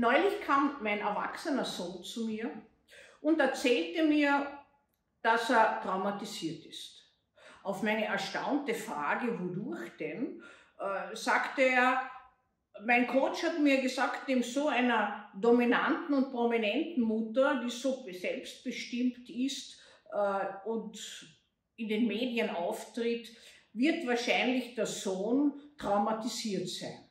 Neulich kam mein erwachsener Sohn zu mir und erzählte mir, dass er traumatisiert ist. Auf meine erstaunte Frage, wodurch denn, äh, sagte er, mein Coach hat mir gesagt, dem so einer dominanten und prominenten Mutter, die so selbstbestimmt ist äh, und in den Medien auftritt, wird wahrscheinlich der Sohn traumatisiert sein.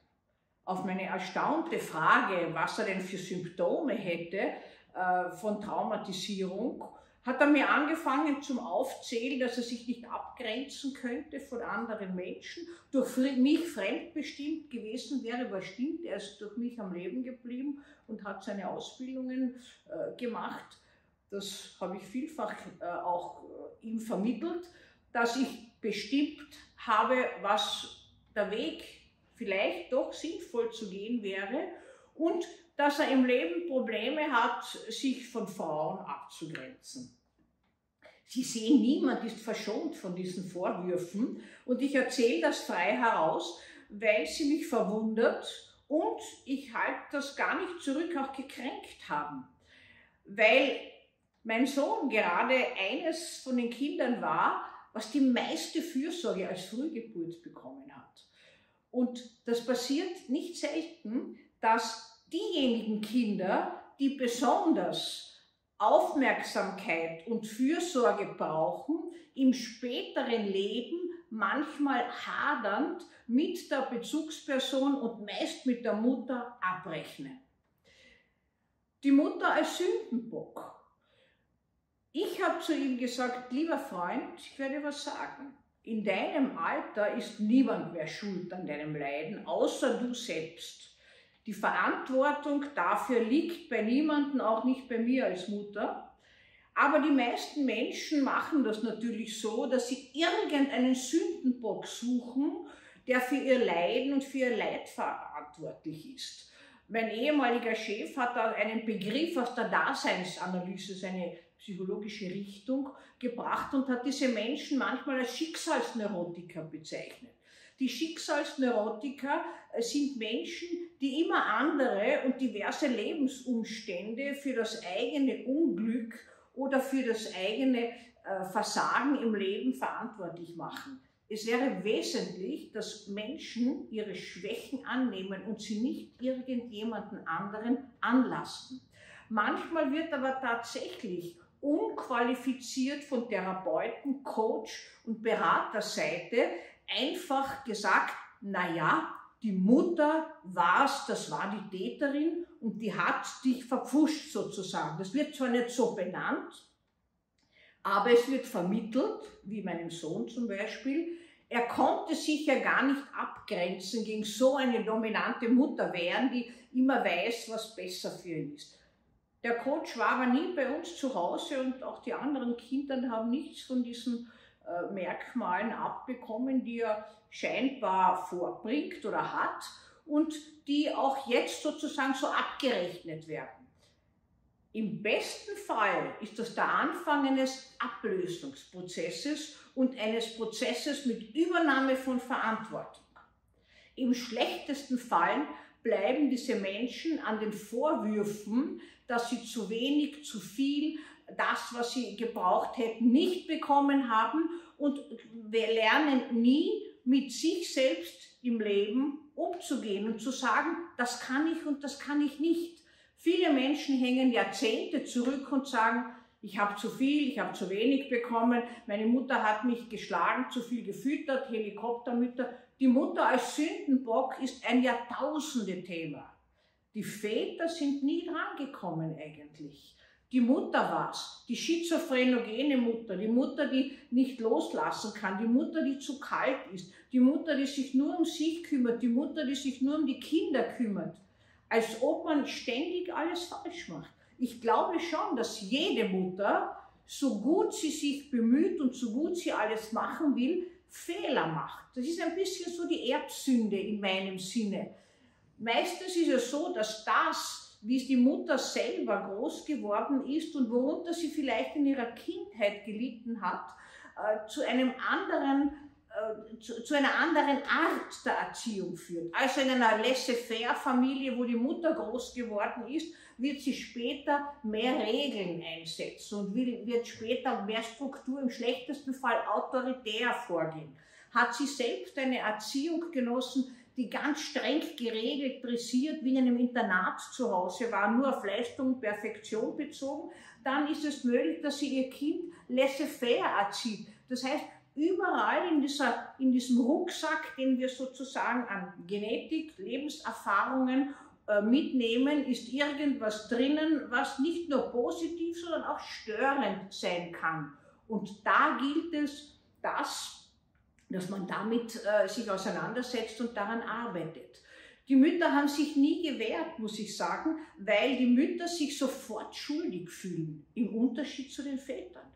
Auf meine erstaunte Frage, was er denn für Symptome hätte äh, von Traumatisierung, hat er mir angefangen zum Aufzählen, dass er sich nicht abgrenzen könnte von anderen Menschen, durch mich fremdbestimmt gewesen wäre, aber stimmt, er ist durch mich am Leben geblieben und hat seine Ausbildungen äh, gemacht. Das habe ich vielfach äh, auch ihm vermittelt, dass ich bestimmt habe, was der Weg vielleicht doch sinnvoll zu gehen wäre und dass er im Leben Probleme hat, sich von Frauen abzugrenzen. Sie sehen, niemand ist verschont von diesen Vorwürfen und ich erzähle das frei heraus, weil sie mich verwundert und ich halte das gar nicht zurück, auch gekränkt haben. Weil mein Sohn gerade eines von den Kindern war, was die meiste Fürsorge als Frühgeburt bekommen hat. Und das passiert nicht selten, dass diejenigen Kinder, die besonders Aufmerksamkeit und Fürsorge brauchen, im späteren Leben manchmal hadernd mit der Bezugsperson und meist mit der Mutter abrechnen. Die Mutter als Sündenbock. Ich habe zu ihm gesagt, lieber Freund, ich werde was sagen. In deinem Alter ist niemand mehr schuld an deinem Leiden, außer du selbst. Die Verantwortung dafür liegt bei niemandem, auch nicht bei mir als Mutter. Aber die meisten Menschen machen das natürlich so, dass sie irgendeinen Sündenbock suchen, der für ihr Leiden und für ihr Leid verantwortlich ist. Mein ehemaliger Chef hat da einen Begriff aus der Daseinsanalyse, seine psychologische Richtung gebracht und hat diese Menschen manchmal als Schicksalsneurotiker bezeichnet. Die Schicksalsneurotiker äh, sind Menschen, die immer andere und diverse Lebensumstände für das eigene Unglück oder für das eigene äh, Versagen im Leben verantwortlich machen. Es wäre wesentlich, dass Menschen ihre Schwächen annehmen und sie nicht irgendjemanden anderen anlasten. Manchmal wird aber tatsächlich unqualifiziert von Therapeuten, Coach und Beraterseite einfach gesagt, na ja, die Mutter war's, das war die Täterin und die hat dich verpfuscht sozusagen. Das wird zwar nicht so benannt, aber es wird vermittelt, wie meinem Sohn zum Beispiel, er konnte sich ja gar nicht abgrenzen gegen so eine dominante Mutter wehren, die immer weiß, was besser für ihn ist. Der Coach war aber nie bei uns zu Hause und auch die anderen Kinder haben nichts von diesen äh, Merkmalen abbekommen, die er scheinbar vorbringt oder hat und die auch jetzt sozusagen so abgerechnet werden. Im besten Fall ist das der Anfang eines Ablösungsprozesses und eines Prozesses mit Übernahme von Verantwortung. Im schlechtesten Fall bleiben diese Menschen an den Vorwürfen, dass sie zu wenig, zu viel, das, was sie gebraucht hätten, nicht bekommen haben und wir lernen nie mit sich selbst im Leben umzugehen und zu sagen, das kann ich und das kann ich nicht. Viele Menschen hängen Jahrzehnte zurück und sagen, ich habe zu viel, ich habe zu wenig bekommen, meine Mutter hat mich geschlagen, zu viel gefüttert, Helikoptermütter. Die Mutter als Sündenbock ist ein Jahrtausende-Thema. Die Väter sind nie drangekommen eigentlich. Die Mutter war's, die schizophrenogene Mutter, die Mutter, die nicht loslassen kann, die Mutter, die zu kalt ist, die Mutter, die sich nur um sich kümmert, die Mutter, die sich nur um die Kinder kümmert. Als ob man ständig alles falsch macht. Ich glaube schon, dass jede Mutter, so gut sie sich bemüht und so gut sie alles machen will, Fehler macht. Das ist ein bisschen so die Erbsünde in meinem Sinne. Meistens ist es so, dass das, wie es die Mutter selber groß geworden ist und worunter sie vielleicht in ihrer Kindheit gelitten hat, äh, zu einem anderen zu, zu, einer anderen Art der Erziehung führt. Also in einer laissez-faire-Familie, wo die Mutter groß geworden ist, wird sie später mehr Regeln einsetzen und wird später mehr Struktur, im schlechtesten Fall autoritär vorgehen. Hat sie selbst eine Erziehung genossen, die ganz streng geregelt, dressiert, wie in einem Internat zu Hause war, nur auf Leistung und Perfektion bezogen, dann ist es möglich, dass sie ihr Kind laissez-faire erzieht. Das heißt, überall in, dieser, in diesem Rucksack, den wir sozusagen an Genetik, Lebenserfahrungen äh, mitnehmen, ist irgendwas drinnen, was nicht nur positiv, sondern auch störend sein kann. Und da gilt es, das, dass man damit äh, sich auseinandersetzt und daran arbeitet. Die Mütter haben sich nie gewehrt, muss ich sagen, weil die Mütter sich sofort schuldig fühlen, im Unterschied zu den Vätern.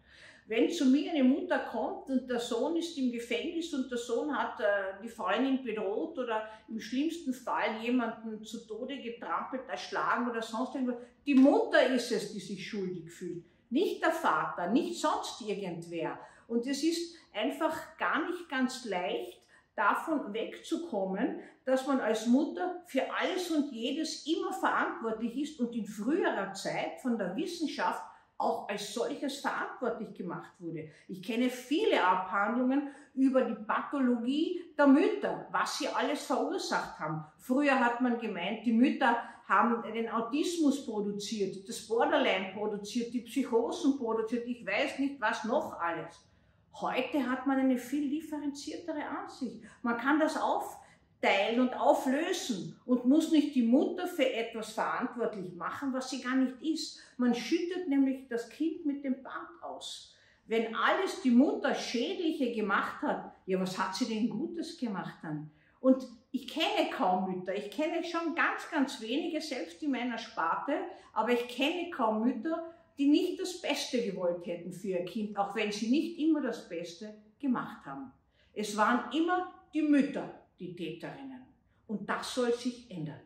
Wenn zu mir eine Mutter kommt und der Sohn ist im Gefängnis und der Sohn hat äh, die Freundin bedroht oder im schlimmsten Fall jemanden zu Tode getrampelt, erschlagen oder sonst irgendwas, die Mutter ist es, die sich schuldig fühlt. Nicht der Vater, nicht sonst irgendwer. Und es ist einfach gar nicht ganz leicht, davon wegzukommen, dass man als Mutter für alles und jedes immer verantwortlich ist und in früherer Zeit von der Wissenschaft auch als solches verantwortlich gemacht wurde. Ich kenne viele Abhandlungen über die Pathologie der Mütter, was sie alles verursacht haben. Früher hat man gemeint, die Mütter haben den Autismus produziert, das Borderline produziert, die Psychosen produziert, ich weiß nicht was noch alles. Heute hat man eine viel differenziertere Ansicht. Man kann das auf teilen und auflösen und muss nicht die Mutter für etwas verantwortlich machen, was sie gar nicht ist. Man schüttet nämlich das Kind mit dem Bad aus. Wenn alles die Mutter Schädliche gemacht hat, ja, was hat sie denn Gutes gemacht dann? Und ich kenne kaum Mütter. Ich kenne schon ganz, ganz wenige, selbst in meiner Sparte, aber ich kenne kaum Mütter, die nicht das Beste gewollt hätten für ihr Kind, auch wenn sie nicht immer das Beste gemacht haben. Es waren immer die Mütter, die Täterinnen. Und das soll sich ändern.